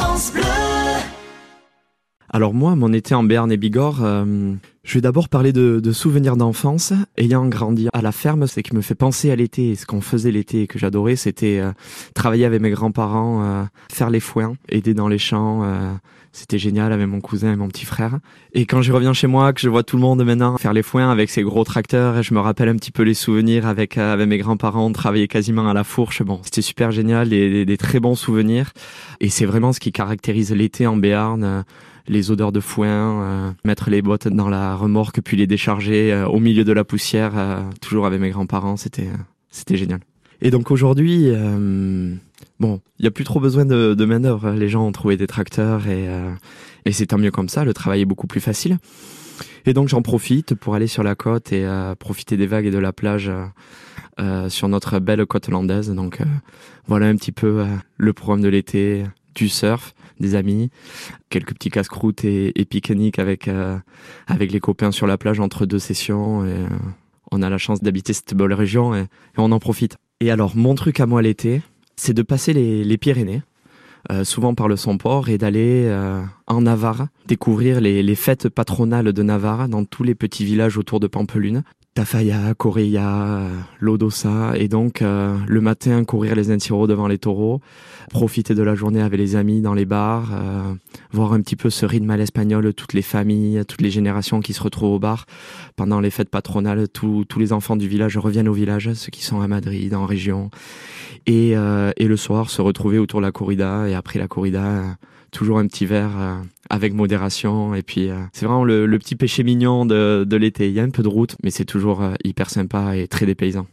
France Bleu. Alors moi, mon été en Béarn et Bigorre, euh, je vais d'abord parler de, de souvenirs d'enfance. Ayant grandi à la ferme, ce qui me fait penser à l'été, ce qu'on faisait l'été et que j'adorais, c'était euh, travailler avec mes grands-parents, euh, faire les foins, aider dans les champs. euh, c'était génial avec mon cousin et mon petit frère. Et quand je reviens chez moi, que je vois tout le monde maintenant faire les foins avec ses gros tracteurs, et je me rappelle un petit peu les souvenirs avec euh, avec mes grands-parents, on travaillait quasiment à la fourche. Bon, c'était super génial, des, des- des très bons souvenirs. Et c'est vraiment ce qui caractérise l'été en Béarn. Les odeurs de foin, euh, mettre les bottes dans la remorque puis les décharger euh, au milieu de la poussière, euh, toujours avec mes grands-parents, c'était c'était génial. Et donc aujourd'hui, bon, il y a plus trop besoin de, de main d'œuvre. Les gens ont trouvé des tracteurs et c'est tant mieux comme ça. Le travail est beaucoup plus facile. Et donc j'en profite pour aller sur la côte et profiter des vagues et de la plage sur notre belle côte landaise. Donc voilà un petit peu le programme de l'été, du surf, des amis, quelques petits casse-croûtes et, pique-nique avec euh, avec les copains sur la plage entre deux sessions. Et, euh, on a la chance d'habiter cette belle région et, on en profite. Et alors mon truc à moi l'été, c'est de passer les, Pyrénées. euh, souvent par le Somport et d'aller en Navarre découvrir les, les fêtes patronales de Navarre dans tous les petits villages autour de Pampelune. Tafaya, Correia, euh, Lodosa, et donc euh, le matin courir les Enciro devant les taureaux, profiter de la journée avec les amis dans les bars, euh, voir un petit peu ce rythme à l'espagnol, toutes les familles, toutes les générations qui se retrouvent au bar pendant les fêtes patronales, tous les enfants du village reviennent au village, ceux qui sont à Madrid, en région, et, euh, et le soir se retrouver autour de la corrida, et après la corrida, euh, toujours un petit verre euh, avec modération, et puis c'est vraiment le, petit péché mignon de, de l'été. Il y a un peu de route, mais c'est toujours euh, hyper sympa et très dépaysant.